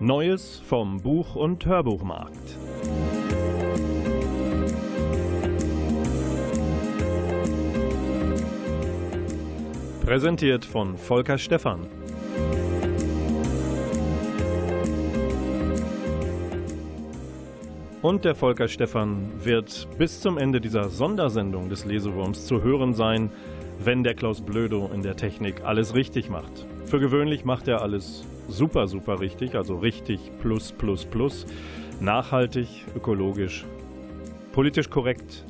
Neues vom Buch- und Hörbuchmarkt. Präsentiert von Volker Stephan. Und der Volker Stephan wird bis zum Ende dieser Sondersendung des Lesewurms zu hören sein, wenn der Klaus Blödo in der Technik alles richtig macht. Für gewöhnlich macht er alles super, super richtig, also richtig plus, plus, plus, nachhaltig, ökologisch, politisch korrekt.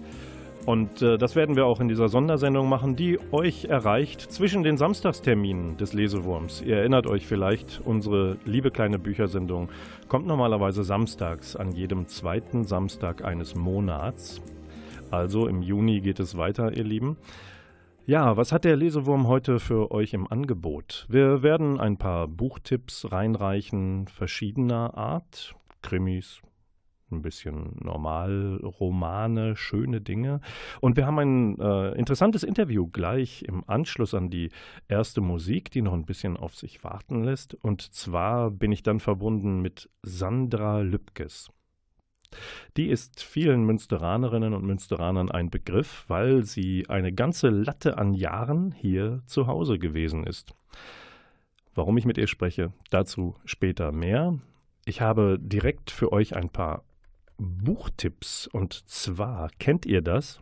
Und äh, das werden wir auch in dieser Sondersendung machen, die euch erreicht zwischen den Samstagsterminen des Lesewurms. Ihr erinnert euch vielleicht, unsere liebe kleine Büchersendung kommt normalerweise samstags an jedem zweiten Samstag eines Monats. Also im Juni geht es weiter, ihr Lieben. Ja, was hat der Lesewurm heute für euch im Angebot? Wir werden ein paar Buchtipps reinreichen, verschiedener Art. Krimis, ein bisschen Normalromane, schöne Dinge. Und wir haben ein äh, interessantes Interview gleich im Anschluss an die erste Musik, die noch ein bisschen auf sich warten lässt. Und zwar bin ich dann verbunden mit Sandra Lübkes. Die ist vielen Münsteranerinnen und Münsteranern ein Begriff, weil sie eine ganze Latte an Jahren hier zu Hause gewesen ist. Warum ich mit ihr spreche, dazu später mehr. Ich habe direkt für euch ein paar Buchtipps und zwar kennt ihr das?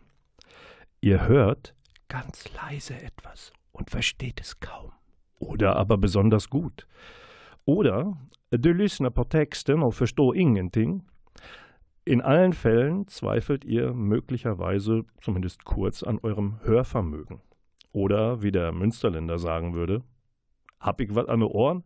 Ihr hört ganz leise etwas und versteht es kaum oder aber besonders gut. Oder du lyssnar på texten och förstår ingenting in allen Fällen zweifelt ihr möglicherweise zumindest kurz an eurem Hörvermögen. Oder wie der Münsterländer sagen würde, hab ich was an den Ohren?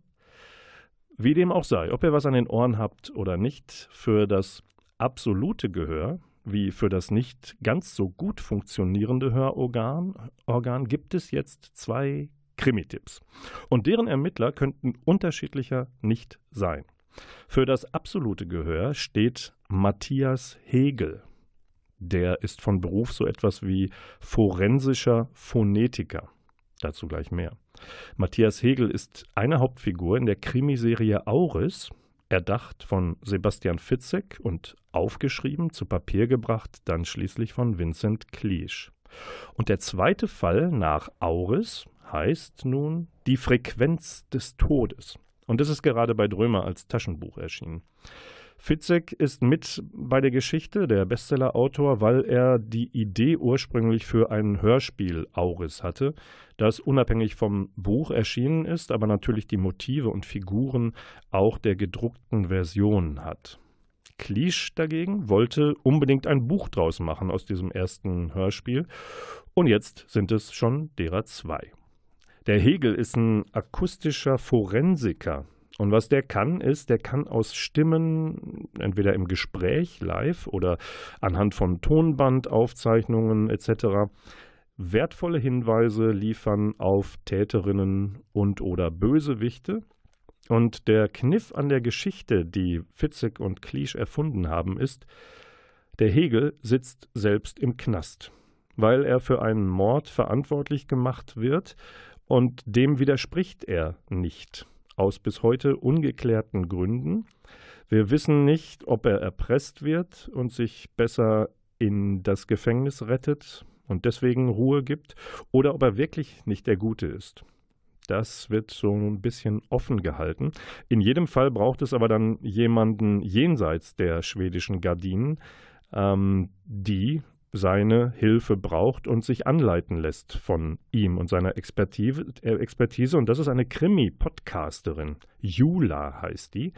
Wie dem auch sei, ob ihr was an den Ohren habt oder nicht, für das absolute Gehör, wie für das nicht ganz so gut funktionierende Hörorgan, Organ, gibt es jetzt zwei Krimitipps. Und deren Ermittler könnten unterschiedlicher nicht sein. Für das absolute Gehör steht Matthias Hegel. Der ist von Beruf so etwas wie forensischer Phonetiker. Dazu gleich mehr. Matthias Hegel ist eine Hauptfigur in der Krimiserie Auris, erdacht von Sebastian Fitzek und aufgeschrieben, zu Papier gebracht, dann schließlich von Vincent Kliesch. Und der zweite Fall nach Auris heißt nun Die Frequenz des Todes. Und das ist gerade bei Drömer als Taschenbuch erschienen. Fitzek ist mit bei der Geschichte, der Bestsellerautor, weil er die Idee ursprünglich für ein Hörspiel Auris hatte, das unabhängig vom Buch erschienen ist, aber natürlich die Motive und Figuren auch der gedruckten Version hat. Kliesch dagegen wollte unbedingt ein Buch draus machen aus diesem ersten Hörspiel und jetzt sind es schon derer zwei. Der Hegel ist ein akustischer Forensiker. Und was der kann, ist, der kann aus Stimmen, entweder im Gespräch live oder anhand von Tonbandaufzeichnungen etc., wertvolle Hinweise liefern auf Täterinnen und oder Bösewichte. Und der Kniff an der Geschichte, die Fitzek und Kliesch erfunden haben, ist, der Hegel sitzt selbst im Knast, weil er für einen Mord verantwortlich gemacht wird, und dem widerspricht er nicht, aus bis heute ungeklärten Gründen. Wir wissen nicht, ob er erpresst wird und sich besser in das Gefängnis rettet und deswegen Ruhe gibt, oder ob er wirklich nicht der Gute ist. Das wird so ein bisschen offen gehalten. In jedem Fall braucht es aber dann jemanden jenseits der schwedischen Gardinen, ähm, die seine Hilfe braucht und sich anleiten lässt von ihm und seiner Expertise. Äh, Expertise. Und das ist eine Krimi-Podcasterin. Jula heißt die.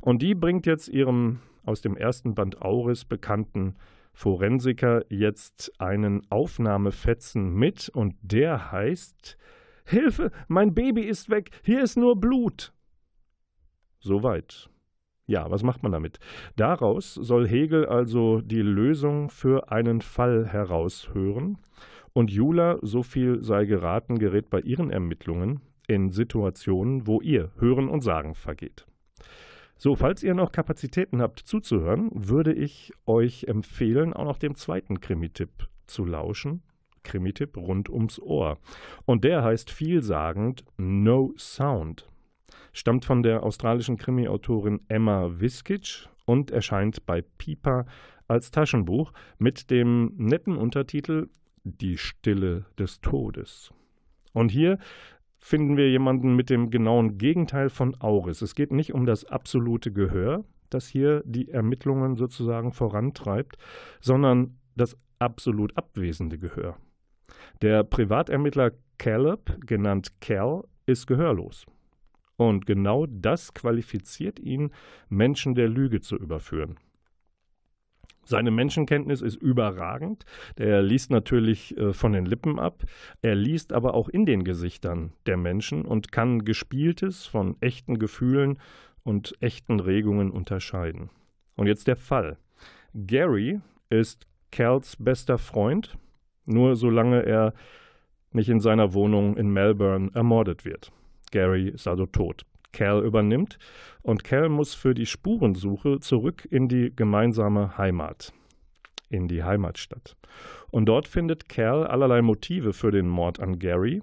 Und die bringt jetzt ihrem aus dem ersten Band Auris bekannten Forensiker jetzt einen Aufnahmefetzen mit und der heißt Hilfe, mein Baby ist weg, hier ist nur Blut. Soweit. Ja, was macht man damit? Daraus soll Hegel also die Lösung für einen Fall heraushören. Und Jula, so viel sei geraten, gerät bei ihren Ermittlungen in Situationen, wo ihr Hören und Sagen vergeht. So, falls ihr noch Kapazitäten habt zuzuhören, würde ich euch empfehlen, auch noch dem zweiten Krimi-Tipp zu lauschen. Krimi-Tipp rund ums Ohr. Und der heißt vielsagend No Sound stammt von der australischen Krimi-Autorin Emma Viskic und erscheint bei Pipa als Taschenbuch mit dem netten Untertitel Die Stille des Todes. Und hier finden wir jemanden mit dem genauen Gegenteil von Auris. Es geht nicht um das absolute Gehör, das hier die Ermittlungen sozusagen vorantreibt, sondern das absolut abwesende Gehör. Der Privatermittler Caleb, genannt Cal, ist gehörlos. Und genau das qualifiziert ihn, Menschen der Lüge zu überführen. Seine Menschenkenntnis ist überragend. Er liest natürlich äh, von den Lippen ab. Er liest aber auch in den Gesichtern der Menschen und kann Gespieltes von echten Gefühlen und echten Regungen unterscheiden. Und jetzt der Fall. Gary ist Cals bester Freund, nur solange er nicht in seiner Wohnung in Melbourne ermordet wird. Gary ist also tot. Cal übernimmt und Cal muss für die Spurensuche zurück in die gemeinsame Heimat, in die Heimatstadt. Und dort findet Cal allerlei Motive für den Mord an Gary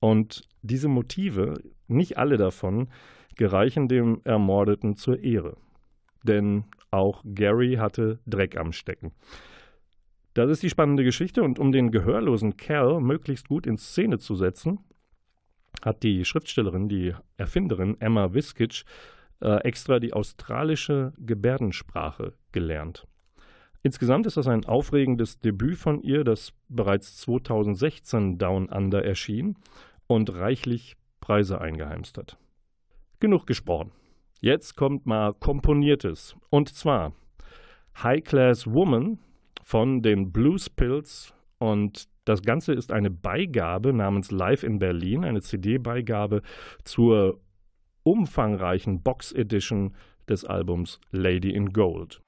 und diese Motive, nicht alle davon, gereichen dem Ermordeten zur Ehre. Denn auch Gary hatte Dreck am Stecken. Das ist die spannende Geschichte und um den gehörlosen Cal möglichst gut in Szene zu setzen, hat die Schriftstellerin, die Erfinderin Emma Wiskic äh, extra die australische Gebärdensprache gelernt. Insgesamt ist das ein aufregendes Debüt von ihr, das bereits 2016 Down Under erschien und reichlich Preise eingeheimst hat. Genug gesprochen. Jetzt kommt mal Komponiertes. Und zwar High Class Woman von den Blues Pills und das Ganze ist eine Beigabe namens Live in Berlin, eine CD-Beigabe zur umfangreichen Box Edition des Albums Lady in Gold.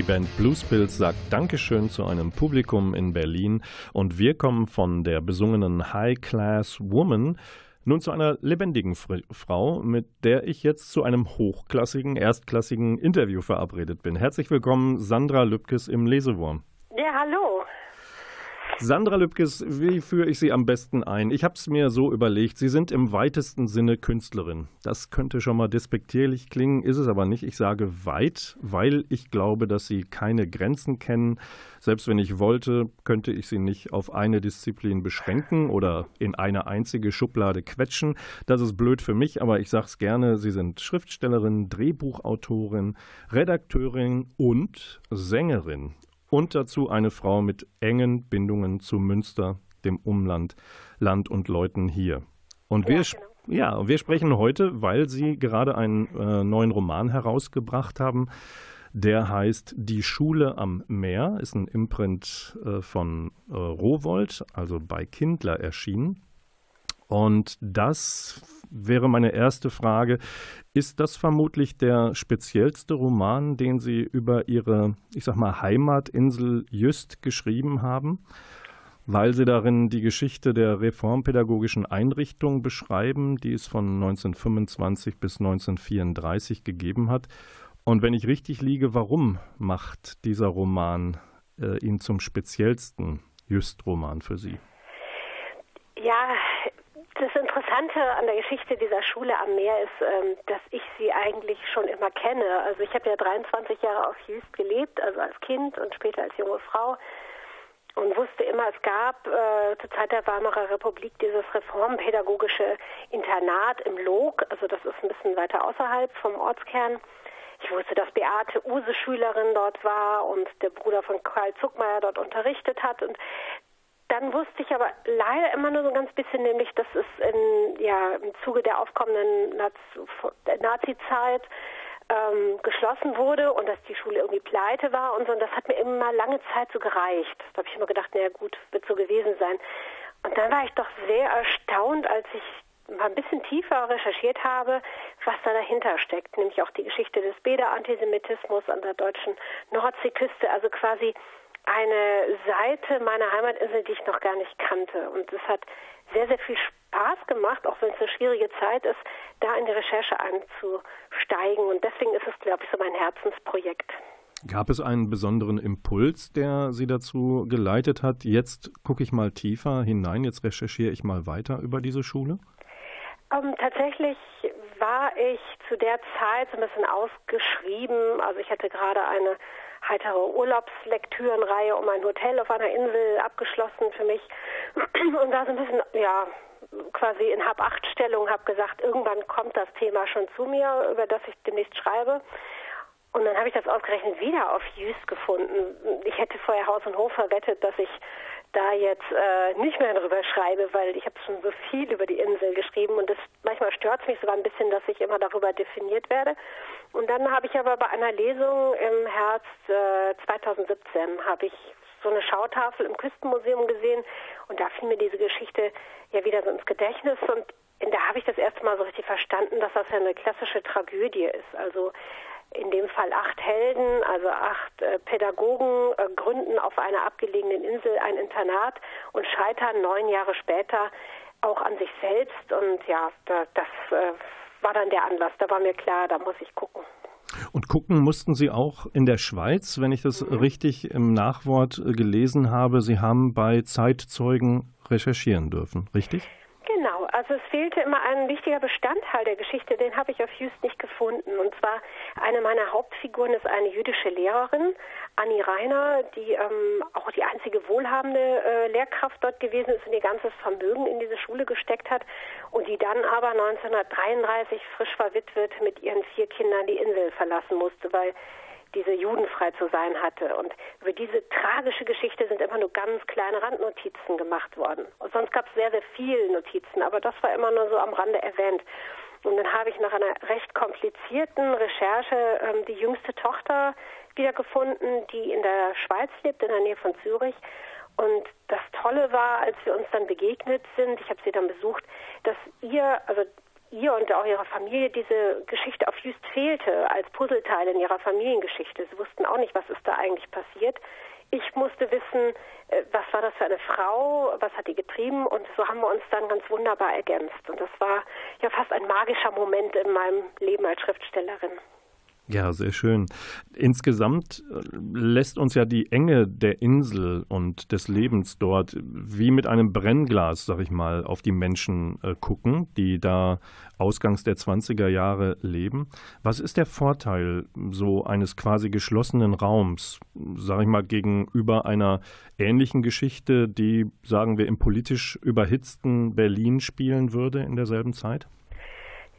Die Band Bluespills sagt Dankeschön zu einem Publikum in Berlin und wir kommen von der besungenen High Class Woman nun zu einer lebendigen Frau, mit der ich jetzt zu einem hochklassigen, erstklassigen Interview verabredet bin. Herzlich willkommen, Sandra Lübkes im Lesewurm. Ja, hallo. Sandra Lübkes, wie führe ich Sie am besten ein? Ich habe es mir so überlegt, Sie sind im weitesten Sinne Künstlerin. Das könnte schon mal despektierlich klingen, ist es aber nicht. Ich sage weit, weil ich glaube, dass Sie keine Grenzen kennen. Selbst wenn ich wollte, könnte ich Sie nicht auf eine Disziplin beschränken oder in eine einzige Schublade quetschen. Das ist blöd für mich, aber ich sage es gerne. Sie sind Schriftstellerin, Drehbuchautorin, Redakteurin und Sängerin und dazu eine Frau mit engen Bindungen zu Münster, dem Umland, Land und Leuten hier. Und wir, ja, genau. ja, wir sprechen heute, weil Sie gerade einen äh, neuen Roman herausgebracht haben. Der heißt Die Schule am Meer, ist ein Imprint äh, von äh, Rowold, also bei Kindler erschienen. Und das wäre meine erste Frage. Ist das vermutlich der speziellste Roman, den Sie über Ihre, ich sag mal, Heimatinsel Jüst geschrieben haben? Weil Sie darin die Geschichte der reformpädagogischen Einrichtung beschreiben, die es von 1925 bis 1934 gegeben hat. Und wenn ich richtig liege, warum macht dieser Roman äh, ihn zum speziellsten Jüst-Roman für Sie? Ja, das Interessante an der Geschichte dieser Schule am Meer ist, ähm, dass ich sie eigentlich schon immer kenne. Also ich habe ja 23 Jahre auf Jüst gelebt, also als Kind und später als junge Frau und wusste immer, es gab äh, zur Zeit der Weimarer Republik dieses reformpädagogische Internat im Log, also das ist ein bisschen weiter außerhalb vom Ortskern. Ich wusste, dass Beate Use Schülerin dort war und der Bruder von Karl Zuckmeier dort unterrichtet hat. Und dann wusste ich aber leider immer nur so ein ganz bisschen, nämlich, dass es in, ja, im Zuge der aufkommenden Nazi-Zeit ähm, geschlossen wurde und dass die Schule irgendwie pleite war und so. Und das hat mir immer lange Zeit so gereicht. Da habe ich immer gedacht, naja gut, wird so gewesen sein. Und dann war ich doch sehr erstaunt, als ich mal ein bisschen tiefer recherchiert habe, was da dahinter steckt, nämlich auch die Geschichte des Bäder-Antisemitismus an der deutschen Nordseeküste, also quasi eine Seite meiner Heimatinsel, die ich noch gar nicht kannte. Und es hat sehr, sehr viel Spaß gemacht, auch wenn es eine schwierige Zeit ist, da in die Recherche einzusteigen. Und deswegen ist es, glaube ich, so mein Herzensprojekt. Gab es einen besonderen Impuls, der Sie dazu geleitet hat? Jetzt gucke ich mal tiefer hinein, jetzt recherchiere ich mal weiter über diese Schule? Ähm, tatsächlich war ich zu der Zeit so ein bisschen ausgeschrieben. Also ich hatte gerade eine heitere Urlaubslektürenreihe um ein Hotel auf einer Insel abgeschlossen für mich und war so ein bisschen, ja, quasi in Hab-Acht-Stellung, habe gesagt, irgendwann kommt das Thema schon zu mir, über das ich demnächst schreibe. Und dann habe ich das ausgerechnet wieder auf Jüst gefunden. Ich hätte vorher Haus und Hof verwettet, dass ich da jetzt äh, nicht mehr drüber schreibe, weil ich habe schon so viel über die Insel geschrieben und das manchmal stört es mich sogar ein bisschen, dass ich immer darüber definiert werde. Und dann habe ich aber bei einer Lesung im Herbst äh, 2017 habe ich so eine Schautafel im Küstenmuseum gesehen und da fiel mir diese Geschichte ja wieder so ins Gedächtnis und da habe ich das erste Mal so richtig verstanden, dass das ja eine klassische Tragödie ist. Also in dem Fall acht Helden, also acht äh, Pädagogen, äh, gründen auf einer abgelegenen Insel ein Internat und scheitern neun Jahre später auch an sich selbst. Und ja, da, das äh, war dann der Anlass. Da war mir klar, da muss ich gucken. Und gucken mussten Sie auch in der Schweiz, wenn ich das mhm. richtig im Nachwort äh, gelesen habe. Sie haben bei Zeitzeugen recherchieren dürfen, richtig? Also es fehlte immer ein wichtiger Bestandteil der Geschichte, den habe ich auf Just nicht gefunden. Und zwar eine meiner Hauptfiguren ist eine jüdische Lehrerin, Annie Reiner, die ähm, auch die einzige wohlhabende äh, Lehrkraft dort gewesen ist und ihr ganzes Vermögen in diese Schule gesteckt hat und die dann aber 1933 frisch verwitwet mit ihren vier Kindern die Insel verlassen musste, weil diese judenfrei zu sein hatte. Und über diese tragische Geschichte sind immer nur ganz kleine Randnotizen gemacht worden. Und sonst gab es sehr, sehr viele Notizen, aber das war immer nur so am Rande erwähnt. Und dann habe ich nach einer recht komplizierten Recherche ähm, die jüngste Tochter wiedergefunden, die in der Schweiz lebt, in der Nähe von Zürich. Und das Tolle war, als wir uns dann begegnet sind, ich habe sie dann besucht, dass ihr, also ihr und auch ihrer Familie diese Geschichte auf Just fehlte als Puzzleteil in ihrer Familiengeschichte. Sie wussten auch nicht, was ist da eigentlich passiert. Ich musste wissen, äh, was war das für eine Frau, was hat die getrieben und so haben wir uns dann ganz wunderbar ergänzt. Und das war ja fast ein magischer Moment in meinem Leben als Schriftstellerin. Ja, sehr schön. Insgesamt äh, lässt uns ja die Enge der Insel und des Lebens dort wie mit einem Brennglas, sag ich mal, auf die Menschen äh, gucken, die da ausgangs der 20er Jahre leben. Was ist der Vorteil so eines quasi geschlossenen Raums, sag ich mal, gegenüber einer ähnlichen Geschichte, die, sagen wir, im politisch überhitzten Berlin spielen würde in derselben Zeit?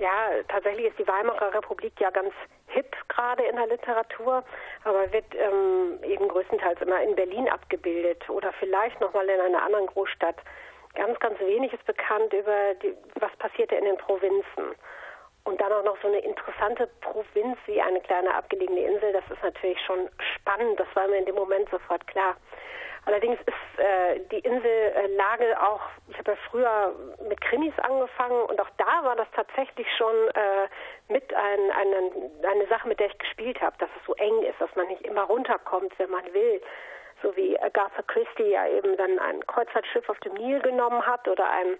Ja, tatsächlich ist die Weimarer Republik ja ganz hip gerade in der Literatur, aber wird ähm, eben größtenteils immer in Berlin abgebildet oder vielleicht nochmal in einer anderen Großstadt. Ganz, ganz wenig ist bekannt über die, was passierte in den Provinzen. Und dann auch noch so eine interessante Provinz wie eine kleine abgelegene Insel, das ist natürlich schon spannend, das war mir in dem Moment sofort klar. Allerdings ist äh, die Insellage auch, ich habe ja früher mit Krimis angefangen und auch da war das tatsächlich schon äh, mit ein, eine, eine Sache, mit der ich gespielt habe, dass es so eng ist, dass man nicht immer runterkommt, wenn man will. So wie Agatha Christie ja eben dann ein Kreuzfahrtschiff auf dem Nil genommen hat oder ein,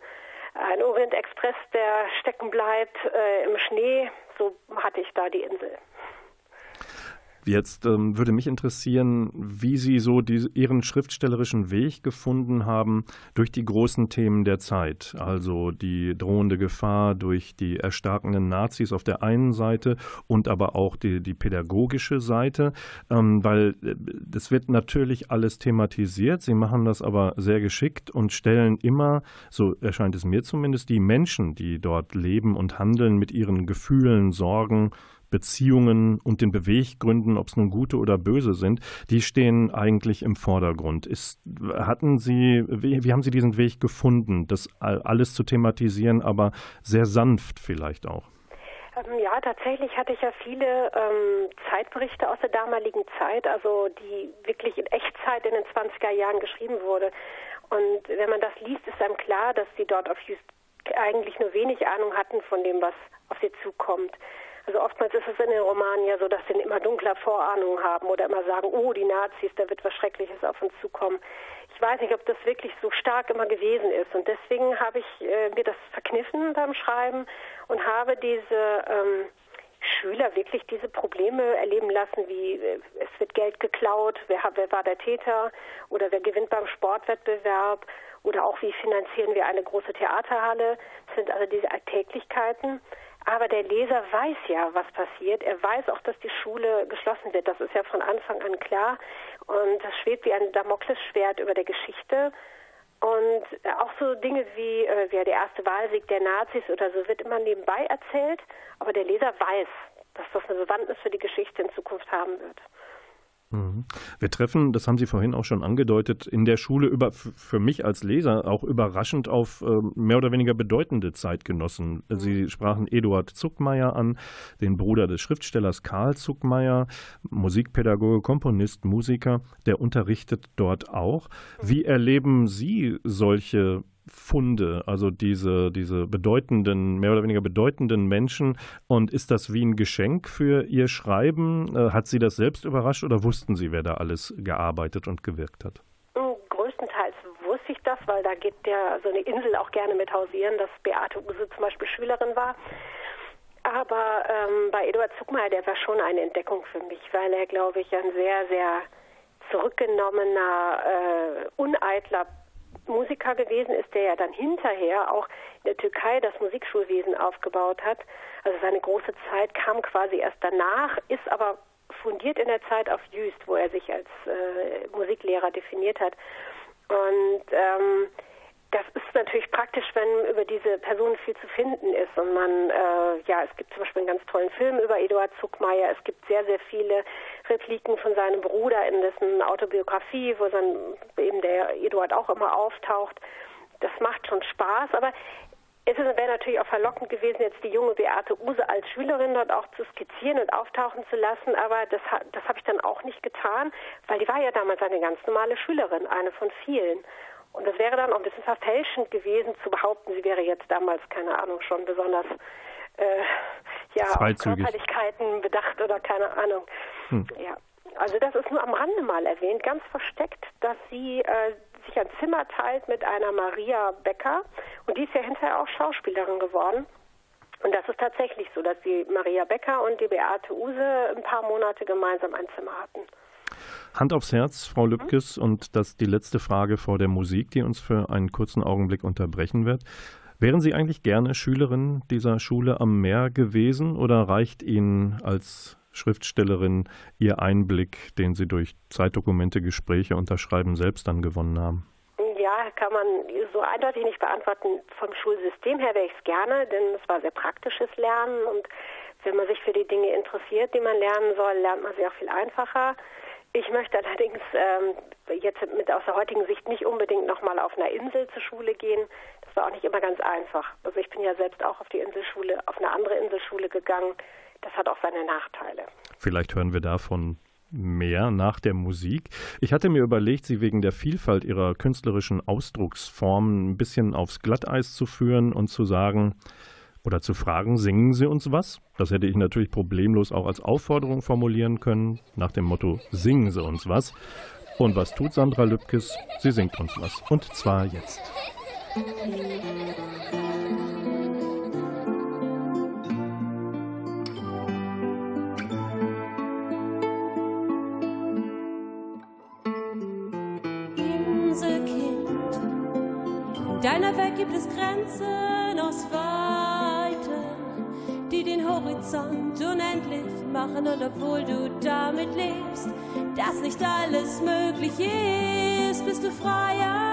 ein Orient Express, der stecken bleibt äh, im Schnee. So hatte ich da die Insel. Jetzt ähm, würde mich interessieren, wie Sie so die, Ihren schriftstellerischen Weg gefunden haben durch die großen Themen der Zeit. Also die drohende Gefahr durch die erstarkenden Nazis auf der einen Seite und aber auch die, die pädagogische Seite, ähm, weil äh, das wird natürlich alles thematisiert. Sie machen das aber sehr geschickt und stellen immer, so erscheint es mir zumindest, die Menschen, die dort leben und handeln mit ihren Gefühlen, Sorgen, Beziehungen und den Beweggründen, ob es nun gute oder böse sind, die stehen eigentlich im Vordergrund. Ist, hatten Sie, wie, wie haben Sie diesen Weg gefunden, das alles zu thematisieren, aber sehr sanft vielleicht auch? Ähm, ja, tatsächlich hatte ich ja viele ähm, Zeitberichte aus der damaligen Zeit, also die wirklich in Echtzeit in den 20er Jahren geschrieben wurde. Und wenn man das liest, ist einem klar, dass sie dort auf eigentlich nur wenig Ahnung hatten von dem, was auf sie zukommt. Also oftmals ist es in den Romanen ja so, dass sie immer dunkler Vorahnungen haben oder immer sagen, oh, die Nazis, da wird was Schreckliches auf uns zukommen. Ich weiß nicht, ob das wirklich so stark immer gewesen ist. Und deswegen habe ich äh, mir das verkniffen beim Schreiben und habe diese ähm, Schüler wirklich diese Probleme erleben lassen, wie äh, es wird Geld geklaut, wer, wer war der Täter oder wer gewinnt beim Sportwettbewerb oder auch wie finanzieren wir eine große Theaterhalle. Das sind also diese Alltäglichkeiten. Aber der Leser weiß ja, was passiert. Er weiß auch, dass die Schule geschlossen wird. Das ist ja von Anfang an klar. Und das schwebt wie ein Damoklesschwert über der Geschichte. Und auch so Dinge wie, äh, wie der erste Wahlsieg der Nazis oder so wird immer nebenbei erzählt. Aber der Leser weiß, dass das eine Bewandtnis für die Geschichte in Zukunft haben wird. Mhm. Wir treffen, das haben Sie vorhin auch schon angedeutet, in der Schule über, für mich als Leser auch überraschend auf äh, mehr oder weniger bedeutende Zeitgenossen. Sie sprachen Eduard Zuckmeier an, den Bruder des Schriftstellers Karl Zuckmeier, Musikpädagoge, Komponist, Musiker, der unterrichtet dort auch. Wie erleben Sie solche Funde, also diese, diese bedeutenden, mehr oder weniger bedeutenden Menschen. Und ist das wie ein Geschenk für Ihr Schreiben? Äh, hat Sie das selbst überrascht oder wussten Sie, wer da alles gearbeitet und gewirkt hat? Hm, größtenteils wusste ich das, weil da geht ja so eine Insel auch gerne mit hausieren, dass Beate Use zum Beispiel Schülerin war. Aber ähm, bei Eduard Zuckmeier, der war schon eine Entdeckung für mich, weil er, glaube ich, ein sehr, sehr zurückgenommener, äh, uneitler Musiker gewesen ist, der ja dann hinterher auch in der Türkei das Musikschulwesen aufgebaut hat. Also seine große Zeit kam quasi erst danach, ist aber fundiert in der Zeit auf Jüst, wo er sich als äh, Musiklehrer definiert hat. Und ähm, das ist natürlich praktisch, wenn über diese Person viel zu finden ist. Und man, äh, ja, es gibt zum Beispiel einen ganz tollen Film über Eduard Zuckmeier. Es gibt sehr, sehr viele Repliken von seinem Bruder in dessen Autobiografie, wo dann eben der Eduard auch immer auftaucht. Das macht schon Spaß, aber es wäre natürlich auch verlockend gewesen, jetzt die junge Beate Use als Schülerin dort auch zu skizzieren und auftauchen zu lassen, aber das, das habe ich dann auch nicht getan, weil die war ja damals eine ganz normale Schülerin, eine von vielen. Und es wäre dann auch ein bisschen verfälschend gewesen, zu behaupten, sie wäre jetzt damals, keine Ahnung, schon besonders äh, ja, auf Körperlichkeiten bedacht oder keine Ahnung. Hm. Ja. Also das ist nur am Rande mal erwähnt, ganz versteckt, dass sie äh, sich ein Zimmer teilt mit einer Maria Becker und die ist ja hinterher auch Schauspielerin geworden. Und das ist tatsächlich so, dass die Maria Becker und die Beate Use ein paar Monate gemeinsam ein Zimmer hatten. Hand aufs Herz, Frau. Lübkes, mhm. und das die letzte Frage vor der Musik, die uns für einen kurzen Augenblick unterbrechen wird. Wären Sie eigentlich gerne Schülerin dieser Schule am Meer gewesen oder reicht Ihnen als Schriftstellerin Ihr Einblick, den Sie durch Zeitdokumente, Gespräche, Unterschreiben selbst dann gewonnen haben? Ja, kann man so eindeutig nicht beantworten. Vom Schulsystem her wäre ich es gerne, denn es war sehr praktisches Lernen und wenn man sich für die Dinge interessiert, die man lernen soll, lernt man sie auch viel einfacher. Ich möchte allerdings ähm, jetzt mit aus der heutigen Sicht nicht unbedingt nochmal auf einer Insel zur Schule gehen. Das war auch nicht immer ganz einfach. Also ich bin ja selbst auch auf die Inselschule, auf eine andere Inselschule gegangen. Das hat auch seine Nachteile. Vielleicht hören wir davon mehr nach der Musik. Ich hatte mir überlegt, sie wegen der Vielfalt ihrer künstlerischen Ausdrucksformen ein bisschen aufs Glatteis zu führen und zu sagen, oder zu fragen, singen Sie uns was? Das hätte ich natürlich problemlos auch als Aufforderung formulieren können, nach dem Motto, singen Sie uns was. Und was tut Sandra Lübkes? Sie singt uns was. Und zwar jetzt. Inselkind, deiner Welt gibt es Grenzen aus Wein die den Horizont unendlich machen. Und obwohl du damit lebst, dass nicht alles möglich ist, bist du freier.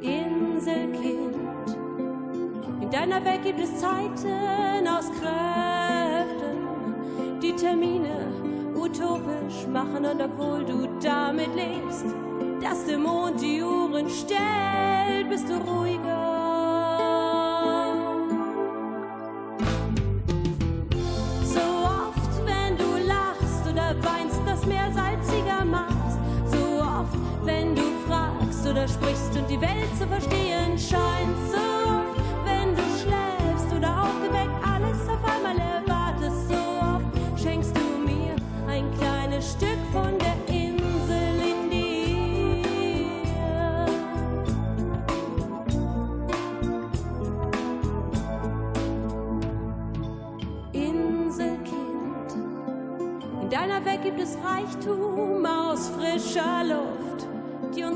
Inselkind, in deiner Welt gibt es Zeiten aus Kräften, die Termine utopisch machen. Und obwohl du damit lebst, dass der Mond die Uhren stellt, bist du ruhiger.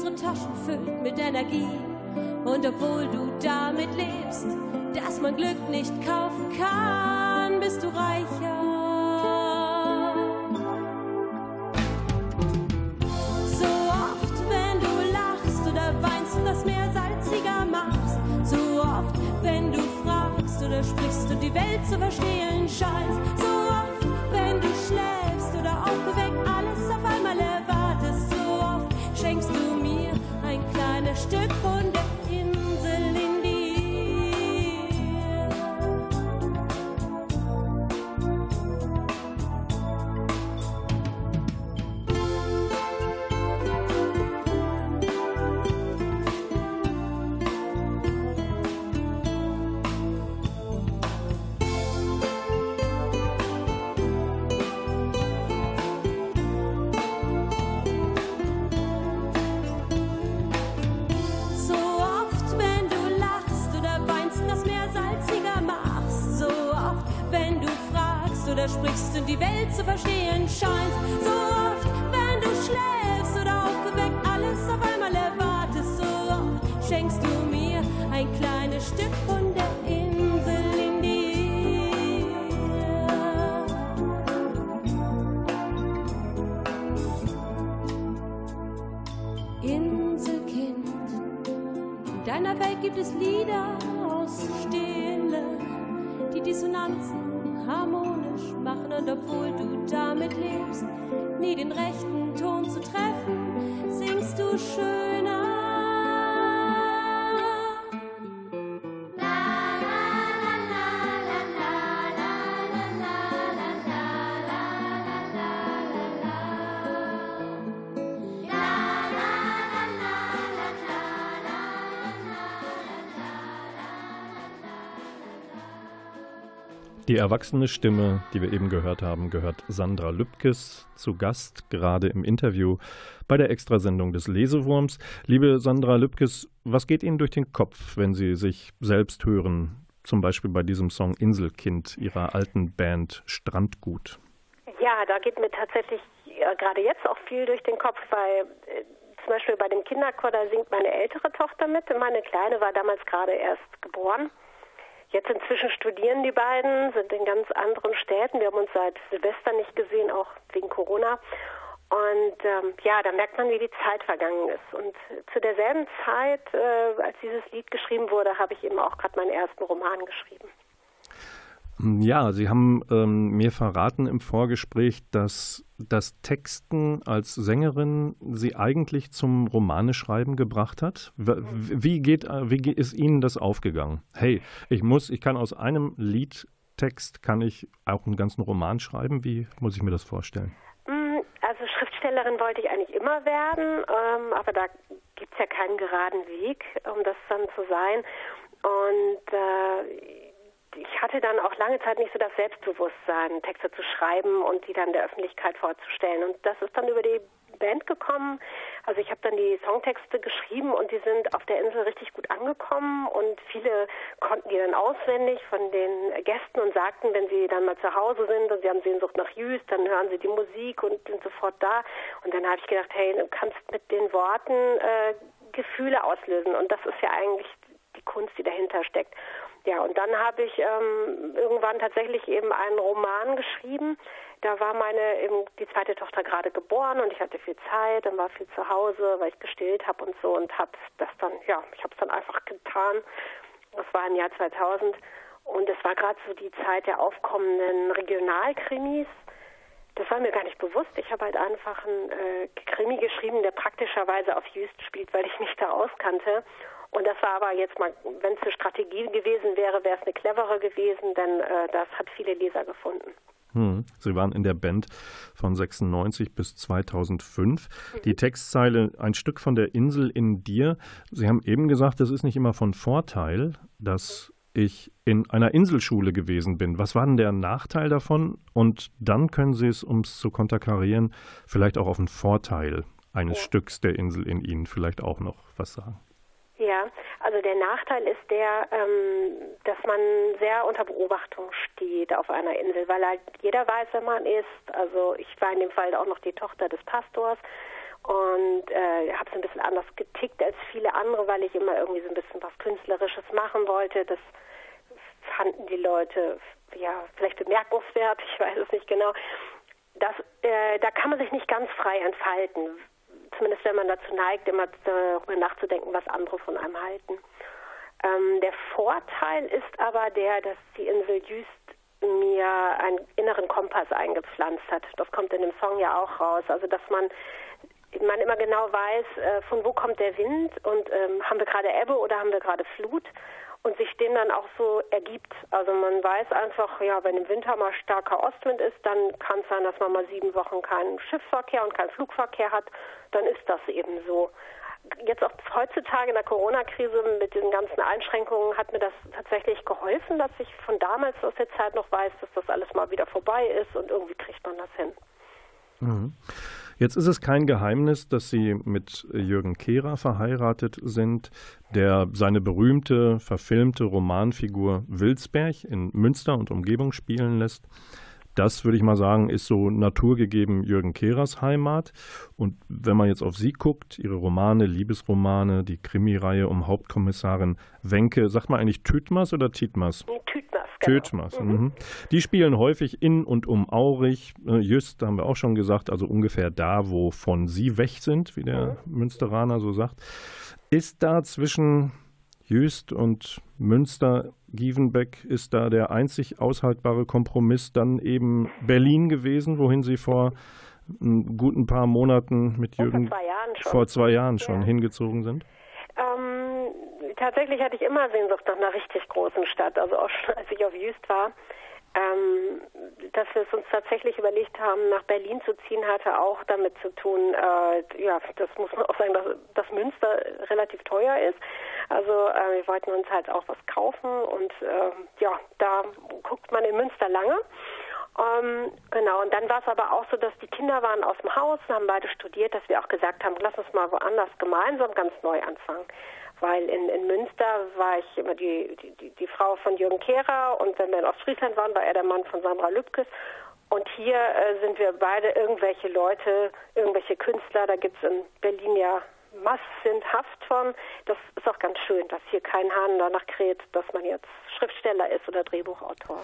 Unsere Taschen füllt mit Energie. Und obwohl du damit lebst, dass man Glück nicht kaufen kann, Die erwachsene Stimme, die wir eben gehört haben, gehört Sandra Lübkes zu Gast, gerade im Interview bei der Extrasendung des Lesewurms. Liebe Sandra Lübkes, was geht Ihnen durch den Kopf, wenn Sie sich selbst hören? Zum Beispiel bei diesem Song Inselkind Ihrer alten Band Strandgut. Ja, da geht mir tatsächlich äh, gerade jetzt auch viel durch den Kopf, weil äh, zum Beispiel bei dem Kinderchor, da singt meine ältere Tochter mit. Meine Kleine war damals gerade erst geboren. Jetzt inzwischen studieren die beiden, sind in ganz anderen Städten. Wir haben uns seit Silvester nicht gesehen, auch wegen Corona. Und ähm, ja, da merkt man, wie die Zeit vergangen ist. Und zu derselben Zeit, äh, als dieses Lied geschrieben wurde, habe ich eben auch gerade meinen ersten Roman geschrieben. Ja, Sie haben ähm, mir verraten im Vorgespräch, dass das Texten als Sängerin Sie eigentlich zum Romaneschreiben gebracht hat. Wie geht, wie ist Ihnen das aufgegangen? Hey, ich muss, ich kann aus einem Liedtext kann ich auch einen ganzen Roman schreiben. Wie muss ich mir das vorstellen? Mm, also Schriftstellerin wollte ich eigentlich immer werden, ähm, aber da gibt es ja keinen geraden Weg, um das dann zu sein. Und äh, ich hatte dann auch lange Zeit nicht so das Selbstbewusstsein, Texte zu schreiben und die dann der Öffentlichkeit vorzustellen. Und das ist dann über die Band gekommen. Also ich habe dann die Songtexte geschrieben und die sind auf der Insel richtig gut angekommen und viele konnten die dann auswendig von den Gästen und sagten, wenn sie dann mal zu Hause sind und sie haben Sehnsucht nach Jüst, dann hören sie die Musik und sind sofort da. Und dann habe ich gedacht, hey, du kannst mit den Worten äh, Gefühle auslösen und das ist ja eigentlich die Kunst, die dahinter steckt. Ja, und dann habe ich ähm, irgendwann tatsächlich eben einen Roman geschrieben. Da war meine eben die zweite Tochter gerade geboren und ich hatte viel Zeit, dann war viel zu Hause, weil ich gestillt habe und so und habe das dann, ja, ich habe es dann einfach getan. Das war im Jahr 2000 und es war gerade so die Zeit der aufkommenden Regionalkrimis. Das war mir gar nicht bewusst. Ich habe halt einfach einen äh, Krimi geschrieben, der praktischerweise auf Jüst spielt, weil ich mich da auskannte. Und das war aber jetzt mal, wenn es eine Strategie gewesen wäre, wäre es eine clevere gewesen, denn äh, das hat viele Leser gefunden. Hm. Sie waren in der Band von 96 bis 2005. Mhm. Die Textzeile Ein Stück von der Insel in dir. Sie haben eben gesagt, es ist nicht immer von Vorteil, dass ich in einer Inselschule gewesen bin. Was war denn der Nachteil davon? Und dann können Sie es, um es zu konterkarieren, vielleicht auch auf einen Vorteil eines ja. Stücks der Insel in Ihnen vielleicht auch noch was sagen. Also der Nachteil ist der, ähm, dass man sehr unter Beobachtung steht auf einer Insel, weil halt jeder weiß, wer man ist. Also ich war in dem Fall auch noch die Tochter des Pastors und äh, habe so ein bisschen anders getickt als viele andere, weil ich immer irgendwie so ein bisschen was Künstlerisches machen wollte. Das fanden die Leute ja vielleicht bemerkenswert, ich weiß es nicht genau. Das, äh, da kann man sich nicht ganz frei entfalten, zumindest wenn man dazu neigt, immer darüber nachzudenken, was andere von einem halten. Ähm, der Vorteil ist aber der, dass die Insel Jüst mir einen inneren Kompass eingepflanzt hat. Das kommt in dem Song ja auch raus. Also dass man man immer genau weiß, äh, von wo kommt der Wind und ähm, haben wir gerade Ebbe oder haben wir gerade Flut und sich dem dann auch so ergibt. Also man weiß einfach, ja, wenn im Winter mal starker Ostwind ist, dann kann es sein, dass man mal sieben Wochen keinen Schiffsverkehr und keinen Flugverkehr hat. Dann ist das eben so. Jetzt auch heutzutage in der Corona-Krise mit den ganzen Einschränkungen hat mir das tatsächlich geholfen, dass ich von damals aus der Zeit noch weiß, dass das alles mal wieder vorbei ist und irgendwie kriegt man das hin. Mhm. Jetzt ist es kein Geheimnis, dass Sie mit Jürgen Kehrer verheiratet sind, der seine berühmte verfilmte Romanfigur Wilsberg in Münster und Umgebung spielen lässt. Das würde ich mal sagen, ist so naturgegeben Jürgen Kehrers Heimat. Und wenn man jetzt auf sie guckt, ihre Romane, Liebesromane, die Krimireihe um Hauptkommissarin Wenke, sagt man eigentlich Tütmas oder Tietmas? Tütmas. Genau. Mhm. Mhm. Die spielen häufig in und um Aurich. Äh, Jüst, haben wir auch schon gesagt, also ungefähr da, wo von sie weg sind, wie der mhm. Münsteraner so sagt. Ist da zwischen Jüst und Münster, Gievenbeck, ist da der einzig aushaltbare Kompromiss dann eben Berlin gewesen, wohin Sie vor einem guten paar Monaten mit Jürgen vor zwei Jahren schon, zwei Jahren schon ja. hingezogen sind? Tatsächlich hatte ich immer Sehnsucht nach einer richtig großen Stadt, also auch schon als ich auf Jüst war. Ähm, dass wir es uns tatsächlich überlegt haben, nach Berlin zu ziehen, hatte auch damit zu tun, äh, ja, das muss man auch sagen, dass, dass Münster relativ teuer ist. Also äh, wir wollten uns halt auch was kaufen und äh, ja, da guckt man in Münster lange. Ähm, genau, und dann war es aber auch so, dass die Kinder waren aus dem Haus, haben beide studiert, dass wir auch gesagt haben, lass uns mal woanders gemeinsam ganz neu anfangen weil in, in Münster war ich immer die, die, die Frau von Jürgen Kehrer und wenn wir in Ostfriesland waren, war er der Mann von Sandra Lübkes. Und hier äh, sind wir beide irgendwelche Leute, irgendwelche Künstler, da gibt es in Berlin ja massenhaft von. Das ist auch ganz schön, dass hier kein Hahn danach kräht, dass man jetzt Schriftsteller ist oder Drehbuchautor.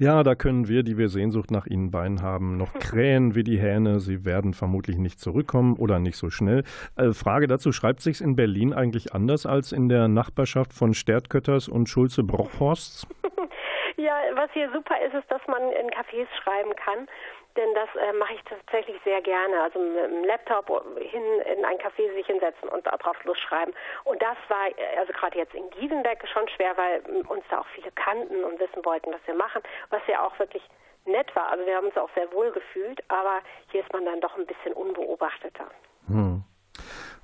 Ja, da können wir, die wir Sehnsucht nach ihnen beiden haben, noch krähen wie die Hähne. Sie werden vermutlich nicht zurückkommen oder nicht so schnell. Äh, Frage dazu, schreibt sich's in Berlin eigentlich anders als in der Nachbarschaft von Stertkötters und Schulze-Brochhorsts? ja, was hier super ist, ist, dass man in Cafés schreiben kann denn das äh, mache ich tatsächlich sehr gerne. Also mit dem Laptop hin in ein Café sich hinsetzen und darauf losschreiben. Und das war äh, also gerade jetzt in Giesenbeck schon schwer, weil uns da auch viele kannten und wissen wollten, was wir machen, was ja auch wirklich nett war. Also wir haben uns auch sehr wohl gefühlt, aber hier ist man dann doch ein bisschen unbeobachteter. Hm.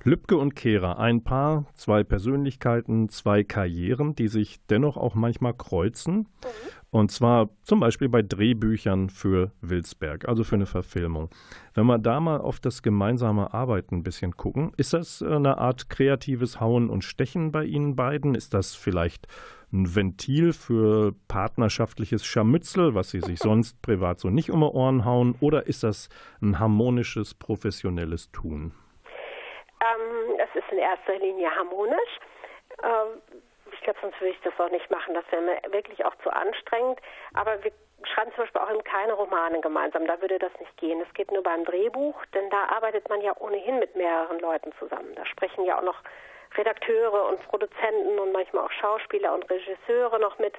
Lübcke und Kehrer, ein Paar, zwei Persönlichkeiten, zwei Karrieren, die sich dennoch auch manchmal kreuzen. Mhm. Und zwar zum Beispiel bei Drehbüchern für Wilsberg, also für eine Verfilmung. Wenn wir da mal auf das gemeinsame Arbeiten ein bisschen gucken, ist das eine Art kreatives Hauen und Stechen bei Ihnen beiden? Ist das vielleicht ein Ventil für partnerschaftliches Scharmützel, was Sie sich sonst privat so nicht um die Ohren hauen? Oder ist das ein harmonisches, professionelles Tun? Ähm, es ist in erster Linie harmonisch. Ähm, ich glaube, sonst würde ich das auch nicht machen. Das wäre mir wirklich auch zu anstrengend. Aber wir schreiben zum Beispiel auch eben keine Romane gemeinsam. Da würde das nicht gehen. Es geht nur beim Drehbuch, denn da arbeitet man ja ohnehin mit mehreren Leuten zusammen. Da sprechen ja auch noch Redakteure und Produzenten und manchmal auch Schauspieler und Regisseure noch mit.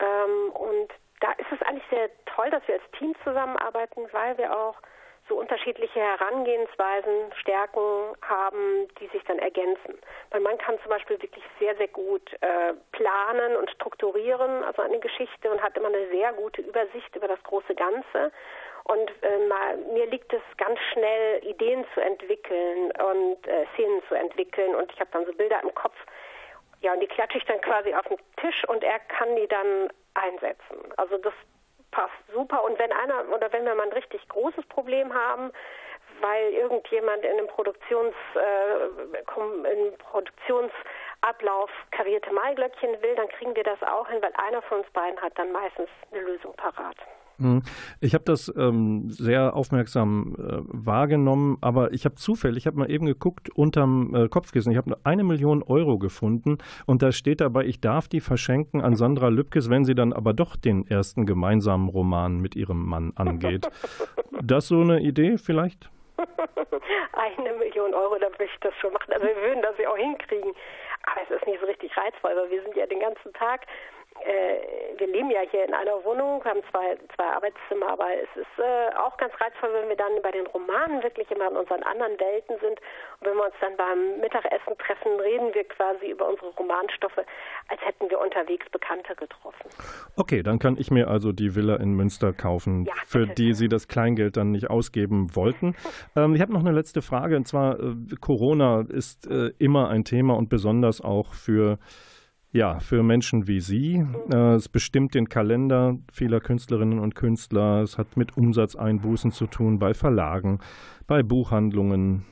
Ähm, und da ist es eigentlich sehr toll, dass wir als Team zusammenarbeiten, weil wir auch so unterschiedliche Herangehensweisen, Stärken haben, die sich dann ergänzen. Weil man kann zum Beispiel wirklich sehr, sehr gut äh, planen und strukturieren, also eine Geschichte und hat immer eine sehr gute Übersicht über das große Ganze. Und äh, mal, mir liegt es ganz schnell, Ideen zu entwickeln und äh, Szenen zu entwickeln. Und ich habe dann so Bilder im Kopf. Ja, und die klatsche ich dann quasi auf den Tisch und er kann die dann einsetzen. Also das passt super. Und wenn einer oder wenn wir mal ein richtig großes Problem haben, weil irgendjemand in einem Produktions, äh, in Produktionsablauf karierte Maiglöckchen will, dann kriegen wir das auch hin, weil einer von uns beiden hat dann meistens eine Lösung parat. Hm. Ich habe das ähm, sehr aufmerksam äh, wahrgenommen, aber ich habe zufällig, ich habe mal eben geguckt unterm äh, Kopfkissen, ich habe eine Million Euro gefunden und da steht dabei, ich darf die verschenken an Sandra Lübkes, wenn sie dann aber doch den ersten gemeinsamen Roman mit ihrem Mann angeht. das so eine Idee vielleicht? eine Million Euro, da würde ich das schon machen. Also wir würden das ja auch hinkriegen. Aber es ist nicht so richtig reizvoll, weil wir sind ja den ganzen Tag äh, wir leben ja hier in einer Wohnung, haben zwei, zwei Arbeitszimmer, aber es ist äh, auch ganz reizvoll, wenn wir dann bei den Romanen wirklich immer in unseren anderen Welten sind. Und wenn wir uns dann beim Mittagessen treffen, reden wir quasi über unsere Romanstoffe, als hätten wir unterwegs Bekannte getroffen. Okay, dann kann ich mir also die Villa in Münster kaufen, ja, für die Sie das Kleingeld dann nicht ausgeben wollten. ähm, ich habe noch eine letzte Frage, und zwar äh, Corona ist äh, immer ein Thema und besonders auch für ja, für Menschen wie Sie. Äh, es bestimmt den Kalender vieler Künstlerinnen und Künstler. Es hat mit Umsatzeinbußen zu tun bei Verlagen, bei Buchhandlungen,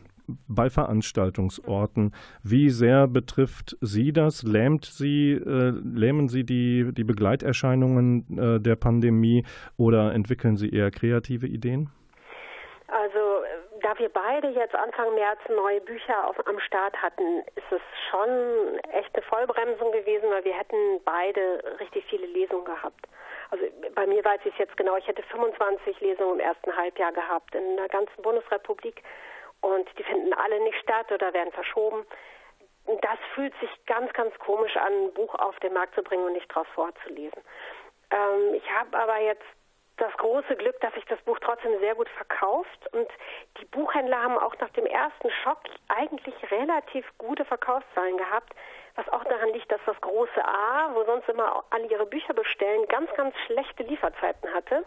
bei Veranstaltungsorten. Wie sehr betrifft Sie das? Lähmt Sie, äh, lähmen Sie die, die Begleiterscheinungen äh, der Pandemie oder entwickeln Sie eher kreative Ideen? Also da wir beide jetzt Anfang März neue Bücher auf, am Start hatten, ist es schon echt eine Vollbremsung gewesen, weil wir hätten beide richtig viele Lesungen gehabt. Also bei mir weiß ich es jetzt genau, ich hätte 25 Lesungen im ersten Halbjahr gehabt in der ganzen Bundesrepublik und die finden alle nicht statt oder werden verschoben. Das fühlt sich ganz, ganz komisch an, ein Buch auf den Markt zu bringen und nicht daraus vorzulesen. Ähm, ich habe aber jetzt das große Glück, dass sich das Buch trotzdem sehr gut verkauft und die Buchhändler haben auch nach dem ersten Schock eigentlich relativ gute Verkaufszahlen gehabt, was auch daran liegt, dass das große A, wo sonst immer alle ihre Bücher bestellen, ganz, ganz schlechte Lieferzeiten hatte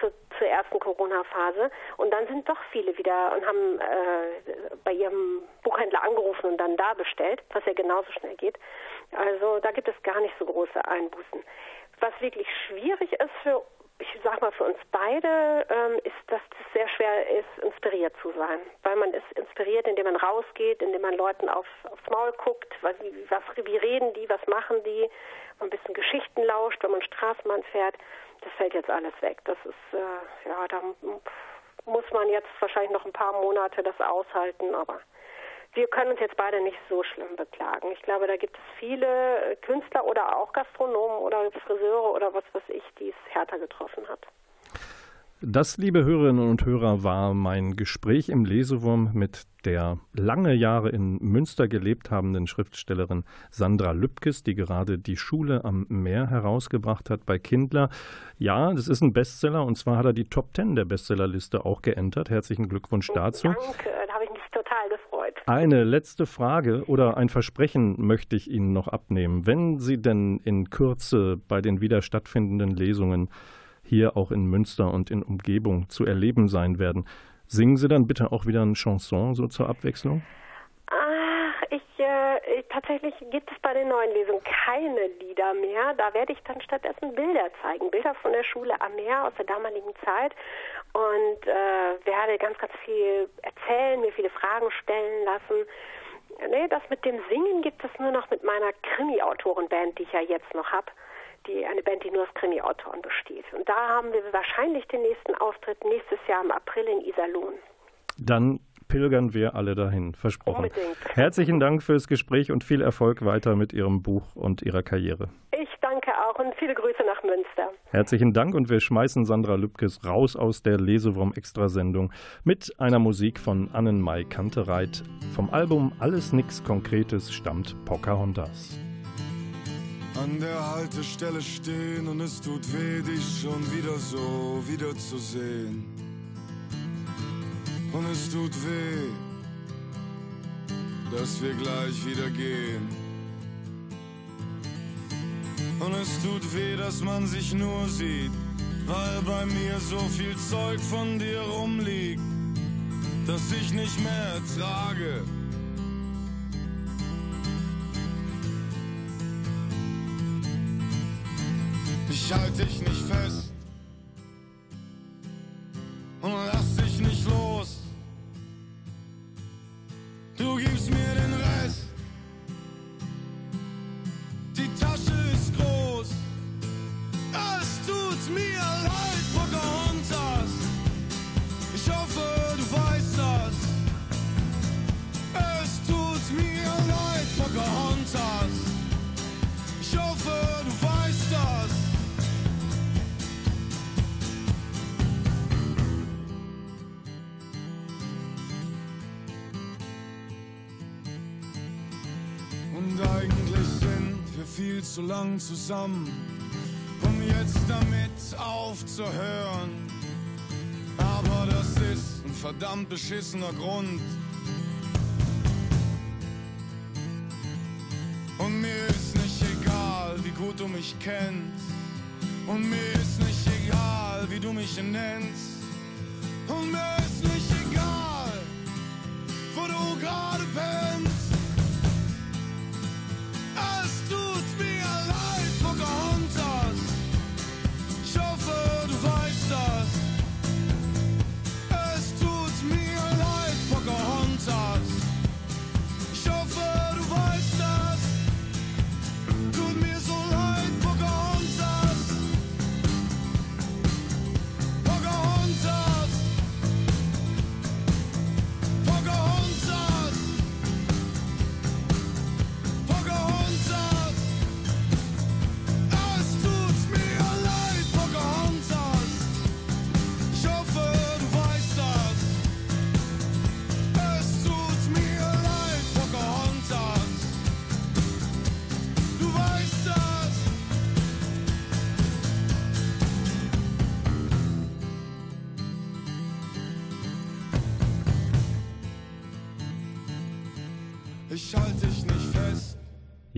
zur, zur ersten Corona-Phase. Und dann sind doch viele wieder und haben äh, bei ihrem Buchhändler angerufen und dann da bestellt, was ja genauso schnell geht. Also da gibt es gar nicht so große Einbußen. Was wirklich schwierig ist für ich sag mal für uns beide ähm, ist, dass es sehr schwer ist, inspiriert zu sein, weil man ist inspiriert, indem man rausgeht, indem man Leuten auf, aufs Maul guckt, was, was, wie reden die, was machen die, ein bisschen Geschichten lauscht, wenn man Straßenbahn fährt. Das fällt jetzt alles weg. Das ist äh, ja, da muss man jetzt wahrscheinlich noch ein paar Monate das aushalten, aber wir können uns jetzt beide nicht so schlimm beklagen. Ich glaube, da gibt es viele Künstler oder auch Gastronomen oder Friseure oder was weiß ich, die es härter getroffen hat. Das, liebe Hörerinnen und Hörer, war mein Gespräch im Lesewurm mit der lange Jahre in Münster gelebt habenden Schriftstellerin Sandra Lübkes, die gerade die Schule am Meer herausgebracht hat bei Kindler. Ja, das ist ein Bestseller und zwar hat er die Top Ten der Bestsellerliste auch geentert. Herzlichen Glückwunsch oh, dazu. Danke, da habe ich mich total gefreut. Eine letzte Frage oder ein Versprechen möchte ich Ihnen noch abnehmen. Wenn Sie denn in Kürze bei den wieder stattfindenden Lesungen hier auch in Münster und in Umgebung zu erleben sein werden. Singen Sie dann bitte auch wieder ein Chanson so zur Abwechslung? Äh, tatsächlich gibt es bei den neuen Lesungen keine Lieder mehr. Da werde ich dann stattdessen Bilder zeigen, Bilder von der Schule am Meer aus der damaligen Zeit und äh, werde ganz, ganz viel erzählen, mir viele Fragen stellen lassen. Nee, das mit dem Singen gibt es nur noch mit meiner Krimi-Autorenband, die ich ja jetzt noch habe die eine Band, die nur aus Krimi-Autoren besteht. Und da haben wir wahrscheinlich den nächsten Auftritt nächstes Jahr im April in Iserlohn. Dann pilgern wir alle dahin, versprochen. Unbedingt. Herzlichen Dank fürs Gespräch und viel Erfolg weiter mit Ihrem Buch und Ihrer Karriere. Ich danke auch und viele Grüße nach Münster. Herzlichen Dank und wir schmeißen Sandra Lübkes raus aus der Lesewurm-Extrasendung mit einer Musik von Annenmai Kantereit. Vom Album Alles Nix Konkretes stammt Pocahontas an der Haltestelle stehen und es tut weh, dich schon wieder so wiederzusehen. Und es tut weh, dass wir gleich wieder gehen. Und es tut weh, dass man sich nur sieht, weil bei mir so viel Zeug von dir rumliegt, dass ich nicht mehr trage Ich halte dich nicht fest zusammen, um jetzt damit aufzuhören. Aber das ist ein verdammt beschissener Grund. Und mir ist nicht egal, wie gut du mich kennst. Und mir ist nicht egal, wie du mich nennst. Und mir ist nicht egal, wo du gerade pennst.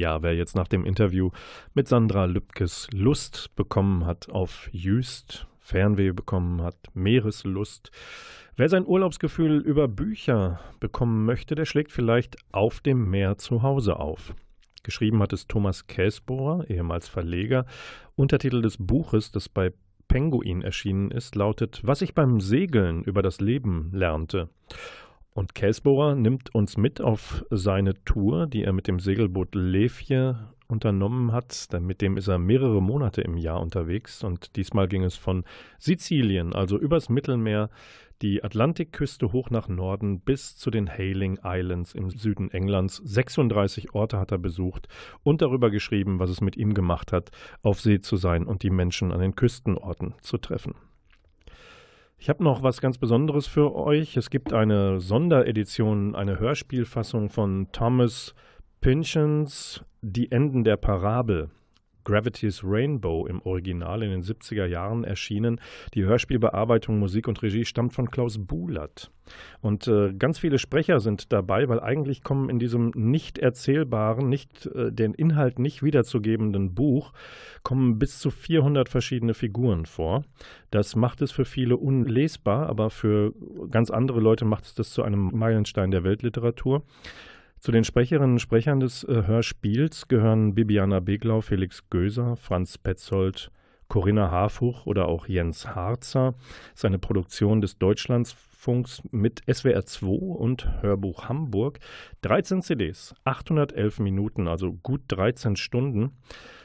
Ja, wer jetzt nach dem Interview mit Sandra Lübkes Lust bekommen hat auf Jüst, Fernweh bekommen hat, Meereslust, wer sein Urlaubsgefühl über Bücher bekommen möchte, der schlägt vielleicht auf dem Meer zu Hause auf. Geschrieben hat es Thomas Käsbohrer, ehemals Verleger. Untertitel des Buches, das bei Penguin erschienen ist, lautet Was ich beim Segeln über das Leben lernte. Und Käsbohrer nimmt uns mit auf seine Tour, die er mit dem Segelboot Lefje unternommen hat. Mit dem ist er mehrere Monate im Jahr unterwegs und diesmal ging es von Sizilien, also übers Mittelmeer, die Atlantikküste hoch nach Norden bis zu den Hailing Islands im Süden Englands. 36 Orte hat er besucht und darüber geschrieben, was es mit ihm gemacht hat, auf See zu sein und die Menschen an den Küstenorten zu treffen. Ich habe noch was ganz Besonderes für euch. Es gibt eine Sonderedition, eine Hörspielfassung von Thomas Pynchons Die Enden der Parabel. Gravity's Rainbow im Original in den 70er Jahren erschienen. Die Hörspielbearbeitung, Musik und Regie stammt von Klaus Buhlert. Und äh, ganz viele Sprecher sind dabei, weil eigentlich kommen in diesem nicht erzählbaren, nicht äh, den Inhalt nicht wiederzugebenden Buch, kommen bis zu 400 verschiedene Figuren vor. Das macht es für viele unlesbar, aber für ganz andere Leute macht es das zu einem Meilenstein der Weltliteratur. Zu den Sprecherinnen und Sprechern des äh, Hörspiels gehören Bibiana Beglau, Felix Göser, Franz Petzold, Corinna Harfuch oder auch Jens Harzer. Das ist eine Produktion des Deutschlandsfunks mit SWR 2 und Hörbuch Hamburg. 13 CDs, 811 Minuten, also gut 13 Stunden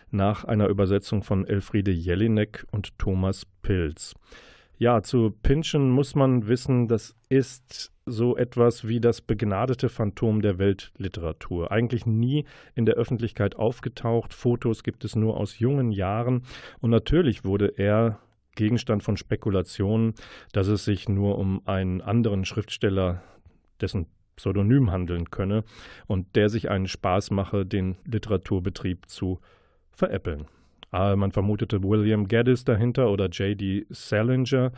nach einer Übersetzung von Elfriede Jelinek und Thomas Pilz. Ja, zu Pinchen muss man wissen, das ist so etwas wie das begnadete Phantom der Weltliteratur. Eigentlich nie in der Öffentlichkeit aufgetaucht. Fotos gibt es nur aus jungen Jahren. Und natürlich wurde er Gegenstand von Spekulationen, dass es sich nur um einen anderen Schriftsteller, dessen Pseudonym handeln könne und der sich einen Spaß mache, den Literaturbetrieb zu veräppeln. Ah, man vermutete William Gaddis dahinter oder J.D. Salinger.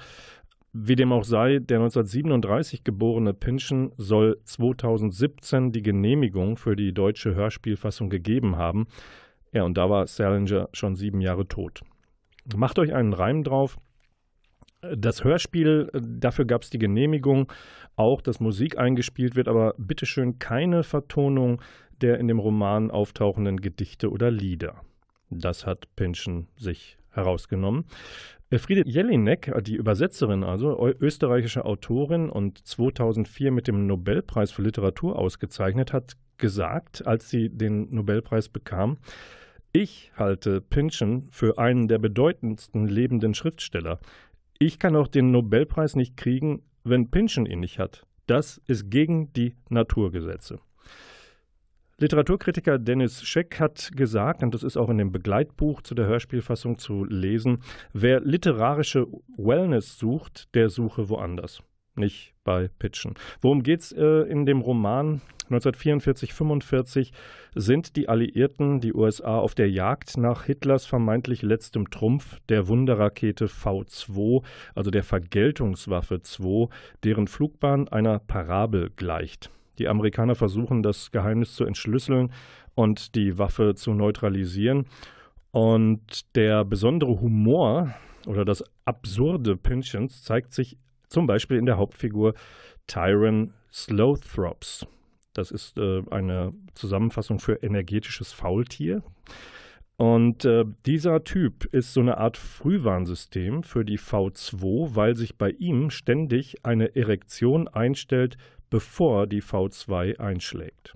Wie dem auch sei, der 1937 geborene Pynchon soll 2017 die Genehmigung für die deutsche Hörspielfassung gegeben haben. Ja, und da war Salinger schon sieben Jahre tot. Macht euch einen Reim drauf. Das Hörspiel, dafür gab es die Genehmigung, auch dass Musik eingespielt wird, aber bitteschön keine Vertonung der in dem Roman auftauchenden Gedichte oder Lieder. Das hat Pynchon sich herausgenommen. Friede Jelinek, die Übersetzerin also, österreichische Autorin und 2004 mit dem Nobelpreis für Literatur ausgezeichnet, hat gesagt, als sie den Nobelpreis bekam, ich halte Pynchon für einen der bedeutendsten lebenden Schriftsteller. Ich kann auch den Nobelpreis nicht kriegen, wenn Pynchon ihn nicht hat. Das ist gegen die Naturgesetze. Literaturkritiker Dennis Scheck hat gesagt, und das ist auch in dem Begleitbuch zu der Hörspielfassung zu lesen, wer literarische Wellness sucht, der suche woanders, nicht bei Pitchen. Worum geht es äh, in dem Roman? 1944-45 sind die Alliierten, die USA, auf der Jagd nach Hitlers vermeintlich letztem Trumpf, der Wunderrakete V2, also der Vergeltungswaffe 2, deren Flugbahn einer Parabel gleicht. Die Amerikaner versuchen, das Geheimnis zu entschlüsseln und die Waffe zu neutralisieren. Und der besondere Humor oder das absurde Pynchons zeigt sich zum Beispiel in der Hauptfigur Tyron Slowthrops. Das ist äh, eine Zusammenfassung für energetisches Faultier. Und äh, dieser Typ ist so eine Art Frühwarnsystem für die V2, weil sich bei ihm ständig eine Erektion einstellt, bevor die V2 einschlägt.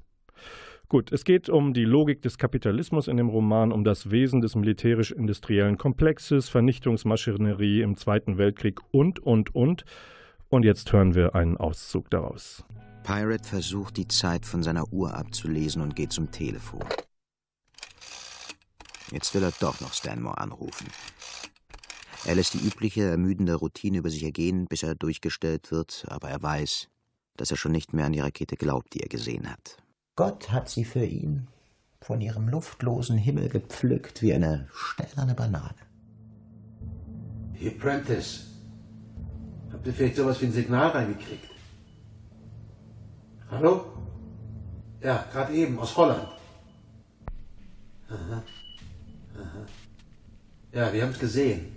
Gut, es geht um die Logik des Kapitalismus in dem Roman, um das Wesen des militärisch-industriellen Komplexes, Vernichtungsmaschinerie im Zweiten Weltkrieg und, und, und. Und jetzt hören wir einen Auszug daraus. Pirate versucht, die Zeit von seiner Uhr abzulesen und geht zum Telefon. Jetzt will er doch noch Stanmore anrufen. Er lässt die übliche ermüdende Routine über sich ergehen, bis er durchgestellt wird, aber er weiß, dass er schon nicht mehr an die Rakete glaubt, die er gesehen hat. Gott hat sie für ihn von ihrem luftlosen Himmel gepflückt wie eine stählerne Banane. Hier, Prentice. Habt ihr vielleicht sowas wie ein Signal reingekriegt? Hallo? Ja, gerade eben, aus Holland. Aha. Aha. Ja, wir haben es gesehen.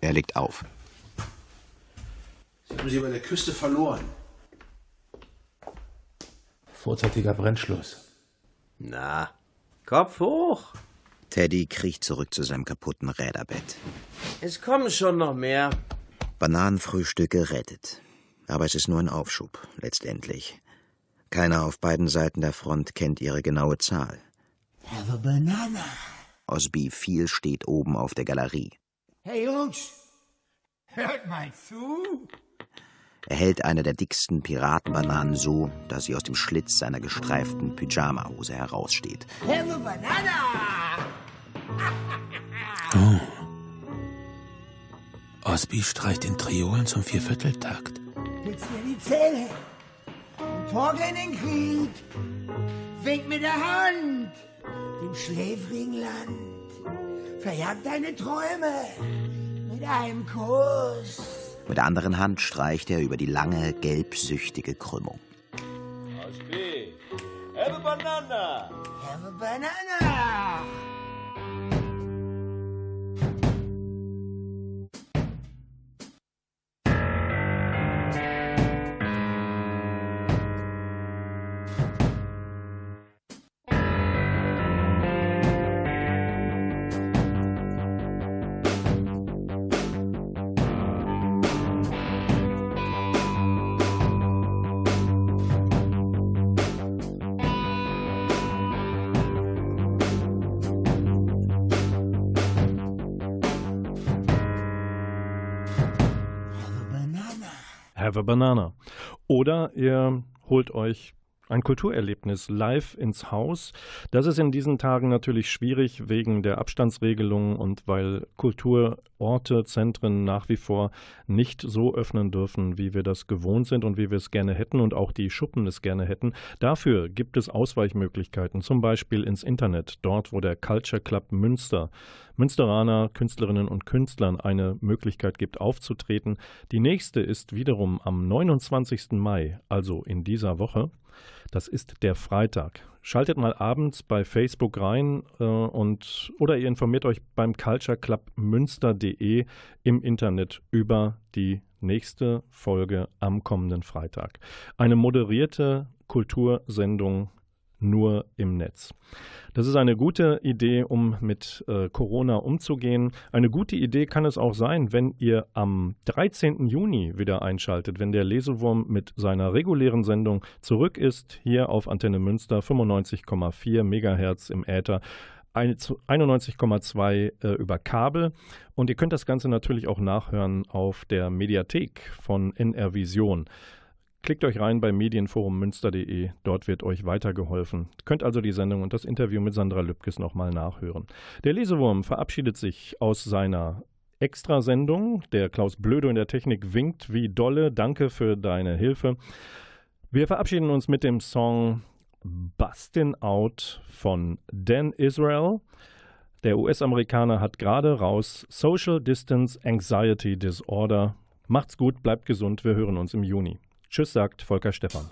Er legt auf. Sie haben sie über der Küste verloren. Vorzeitiger Brennschluss. Na, Kopf hoch. Teddy kriecht zurück zu seinem kaputten Räderbett. Es kommen schon noch mehr. Bananenfrühstück gerettet. Aber es ist nur ein Aufschub, letztendlich. Keiner auf beiden Seiten der Front kennt ihre genaue Zahl. Have a banana. Osby viel steht oben auf der Galerie. Hey Jungs, hört mal zu. Er hält eine der dicksten Piratenbananen so, dass sie aus dem Schlitz seiner gestreiften Pyjamahose heraussteht. Have a banana. Oh. Osby streicht in Triolen zum Viervierteltakt. Putz mir die Zähne. Und torkel in den Krieg. Wink mit der Hand. Dem schläfrigen Land. Verjagt deine Träume. Mit einem Kuss. Mit der anderen Hand streicht er über die lange, gelbsüchtige Krümmung. Have a banana. Have a banana. Have a Banana. Oder ihr holt euch ein Kulturerlebnis live ins Haus. Das ist in diesen Tagen natürlich schwierig wegen der Abstandsregelungen und weil Kulturorte, Zentren nach wie vor nicht so öffnen dürfen, wie wir das gewohnt sind und wie wir es gerne hätten und auch die Schuppen es gerne hätten. Dafür gibt es Ausweichmöglichkeiten, zum Beispiel ins Internet, dort wo der Culture Club Münster Münsteraner Künstlerinnen und Künstlern eine Möglichkeit gibt, aufzutreten. Die nächste ist wiederum am 29. Mai, also in dieser Woche. Das ist der Freitag. Schaltet mal abends bei Facebook rein äh, und oder ihr informiert euch beim Culture Club Münster.de im Internet über die nächste Folge am kommenden Freitag. Eine moderierte Kultursendung nur im Netz. Das ist eine gute Idee, um mit äh, Corona umzugehen. Eine gute Idee kann es auch sein, wenn ihr am 13. Juni wieder einschaltet, wenn der Lesewurm mit seiner regulären Sendung zurück ist, hier auf Antenne Münster 95,4 Megahertz im Äther. 91,2 äh, über Kabel. Und ihr könnt das Ganze natürlich auch nachhören auf der Mediathek von NR Vision. Klickt euch rein bei medienforummünster.de, dort wird euch weitergeholfen. Könnt also die Sendung und das Interview mit Sandra Lübkes nochmal nachhören. Der Lesewurm verabschiedet sich aus seiner Extrasendung. Der Klaus Blödo in der Technik winkt wie dolle. Danke für deine Hilfe. Wir verabschieden uns mit dem Song Bustin' Out von Dan Israel. Der US-Amerikaner hat gerade raus Social Distance Anxiety Disorder. Macht's gut, bleibt gesund, wir hören uns im Juni. Tschüss, sagt Volker Stephan.